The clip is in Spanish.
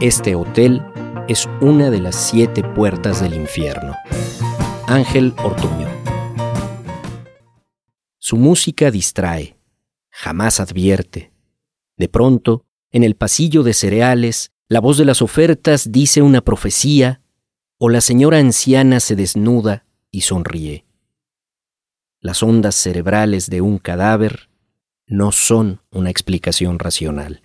Este hotel es una de las siete puertas del infierno. Ángel Ortuño. Su música distrae, jamás advierte. De pronto, en el pasillo de cereales, la voz de las ofertas dice una profecía o la señora anciana se desnuda y sonríe. Las ondas cerebrales de un cadáver no son una explicación racional.